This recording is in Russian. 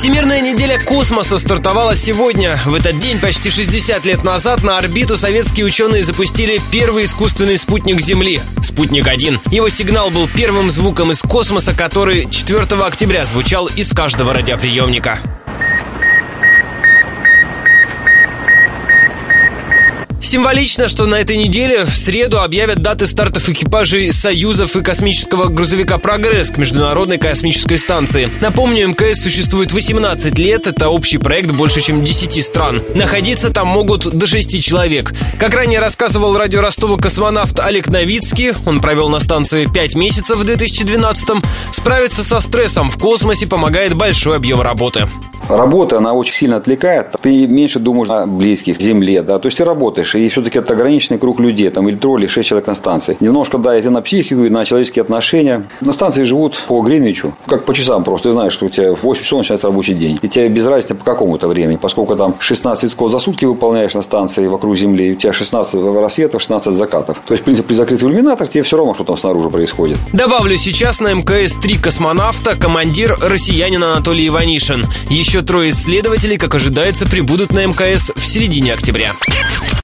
Всемирная неделя космоса стартовала сегодня. В этот день, почти 60 лет назад, на орбиту советские ученые запустили первый искусственный спутник Земли – «Спутник-1». Его сигнал был первым звуком из космоса, который 4 октября звучал из каждого радиоприемника. Символично, что на этой неделе в среду объявят даты стартов экипажей Союзов и космического грузовика «Прогресс» к Международной космической станции. Напомню, МКС существует 18 лет, это общий проект больше, чем 10 стран. Находиться там могут до 6 человек. Как ранее рассказывал радио Ростова космонавт Олег Новицкий, он провел на станции 5 месяцев в 2012-м, справиться со стрессом в космосе помогает большой объем работы. Работа, она очень сильно отвлекает. Ты меньше думаешь о близких, земле, да. То есть ты работаешь, и все-таки это ограниченный круг людей, там, или или шесть человек на станции. Немножко давит и на психику, и на человеческие отношения. На станции живут по Гринвичу, как по часам просто. Ты знаешь, что у тебя в 8 часов начинается рабочий день. И тебе без разницы по какому-то времени, поскольку там 16 витков за сутки выполняешь на станции вокруг Земли, и у тебя 16 рассветов, 16 закатов. То есть, в принципе, при закрытых иллюминаторах тебе все равно, что там снаружи происходит. Добавлю, сейчас на МКС три космонавта, командир россиянин Анатолий Иванишин. Еще трое исследователей, как ожидается, прибудут на МКС в середине октября.